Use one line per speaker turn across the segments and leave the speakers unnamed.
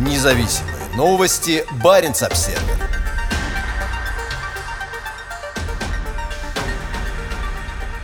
Независимые новости. Барин обсерва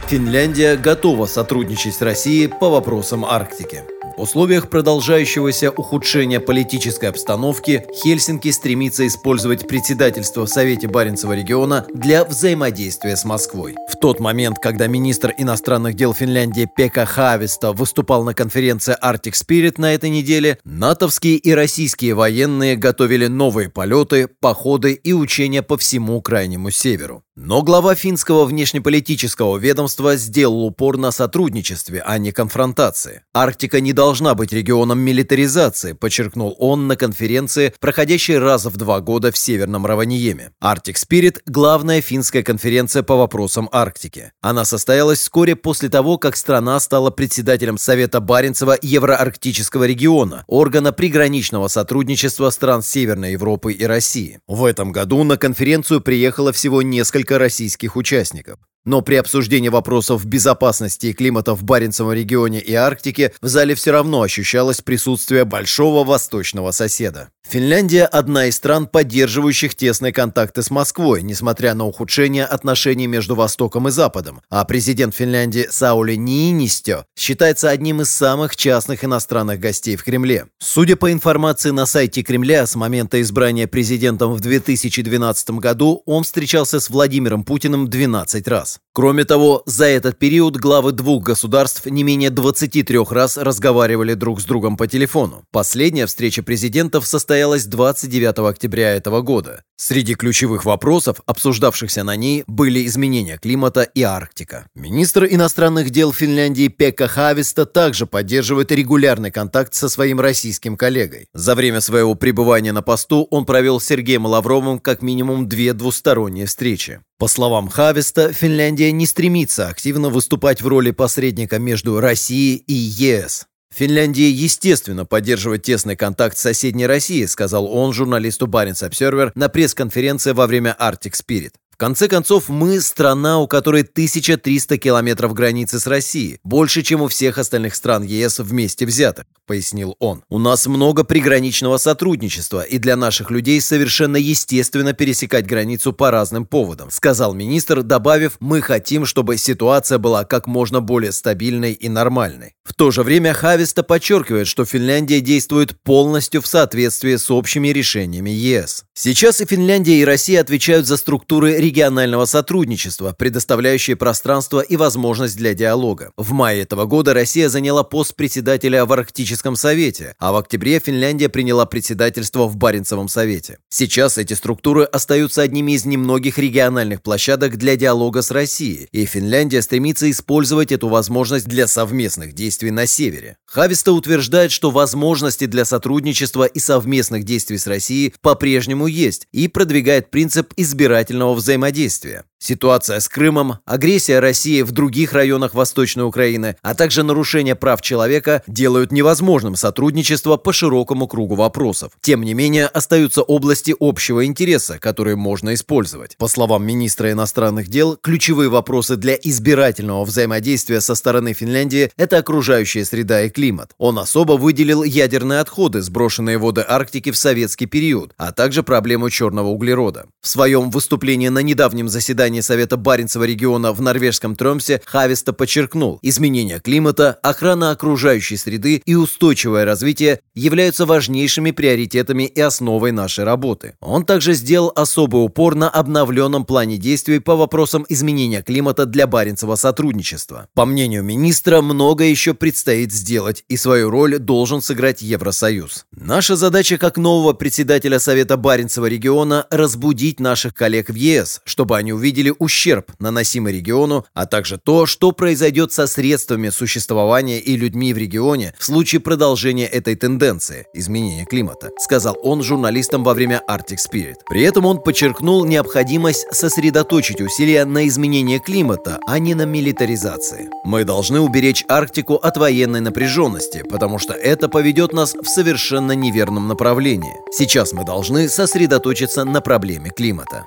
Финляндия готова сотрудничать с Россией по вопросам Арктики. В условиях продолжающегося ухудшения политической обстановки Хельсинки стремится использовать председательство в Совете Баренцева региона для взаимодействия с Москвой. В тот момент, когда министр иностранных дел Финляндии Пека Хависта выступал на конференции Arctic Spirit на этой неделе, натовские и российские военные готовили новые полеты, походы и учения по всему Крайнему Северу. Но глава финского внешнеполитического ведомства сделал упор на сотрудничестве, а не конфронтации. Арктика не должна быть регионом милитаризации, подчеркнул он на конференции, проходящей раз в два года в Северном Раваниеме. Arctic Spirit – главная финская конференция по вопросам Арктики. Она состоялась вскоре после того, как страна стала председателем Совета Баренцева Евроарктического региона, органа приграничного сотрудничества стран Северной Европы и России. В этом году на конференцию приехало всего несколько российских участников. Но при обсуждении вопросов безопасности и климата в Баренцевом регионе и Арктике в зале все равно ощущалось присутствие большого восточного соседа. Финляндия – одна из стран, поддерживающих тесные контакты с Москвой, несмотря на ухудшение отношений между Востоком и Западом. А президент Финляндии Саули Ниинистё считается одним из самых частных иностранных гостей в Кремле. Судя по информации на сайте Кремля, с момента избрания президентом в 2012 году он встречался с Владимиром Путиным 12 раз. Кроме того, за этот период главы двух государств не менее 23 раз разговаривали друг с другом по телефону. Последняя встреча президентов состоялась состоялась 29 октября этого года. Среди ключевых вопросов, обсуждавшихся на ней, были изменения климата и Арктика. Министр иностранных дел Финляндии Пекка Хависта также поддерживает регулярный контакт со своим российским коллегой. За время своего пребывания на посту он провел с Сергеем Лавровым как минимум две двусторонние встречи. По словам Хависта, Финляндия не стремится активно выступать в роли посредника между Россией и ЕС. Финляндия, естественно, поддерживает тесный контакт с соседней Россией, сказал он журналисту Баренц Обсервер на пресс-конференции во время Arctic Spirit. В конце концов, мы – страна, у которой 1300 километров границы с Россией, больше, чем у всех остальных стран ЕС вместе взятых, пояснил он. У нас много приграничного сотрудничества, и для наших людей совершенно естественно пересекать границу по разным поводам, сказал министр, добавив, мы хотим, чтобы ситуация была как можно более стабильной и нормальной. В то же время Хависта подчеркивает, что Финляндия действует полностью в соответствии с общими решениями ЕС. Сейчас и Финляндия, и Россия отвечают за структуры регионального сотрудничества, предоставляющие пространство и возможность для диалога. В мае этого года Россия заняла пост председателя в Арктическом совете, а в октябре Финляндия приняла председательство в Баренцевом совете. Сейчас эти структуры остаются одними из немногих региональных площадок для диалога с Россией, и Финляндия стремится использовать эту возможность для совместных действий на севере. Хависта утверждает, что возможности для сотрудничества и совместных действий с Россией по-прежнему есть и продвигает принцип избирательного взаимодействия. Ситуация с Крымом, агрессия России в других районах Восточной Украины, а также нарушение прав человека делают невозможным сотрудничество по широкому кругу вопросов. Тем не менее, остаются области общего интереса, которые можно использовать. По словам министра иностранных дел, ключевые вопросы для избирательного взаимодействия со стороны Финляндии – это окружающая среда и климат. Он особо выделил ядерные отходы, сброшенные в воды Арктики в советский период, а также проблему черного углерода. В своем выступлении на недавнем заседании Совета Баренцева региона в норвежском Тромсе Хависта подчеркнул, изменение климата, охрана окружающей среды и устойчивое развитие являются важнейшими приоритетами и основой нашей работы. Он также сделал особый упор на обновленном плане действий по вопросам изменения климата для Баренцева сотрудничества. По мнению министра, многое еще предстоит сделать, и свою роль должен сыграть Евросоюз. Наша задача как нового председателя Совета Баренцева региона – разбудить наших коллег в ЕС, чтобы они увидели ущерб, наносимый региону, а также то, что произойдет со средствами существования и людьми в регионе в случае продолжения этой тенденции – изменения климата, сказал он журналистам во время Arctic Spirit. При этом он подчеркнул необходимость сосредоточить усилия на изменении климата, а не на милитаризации. Мы должны уберечь Арктику от военной напряженности, потому что это поведет нас в совершенно неверном направлении. Сейчас мы должны сосредоточиться на проблеме климата.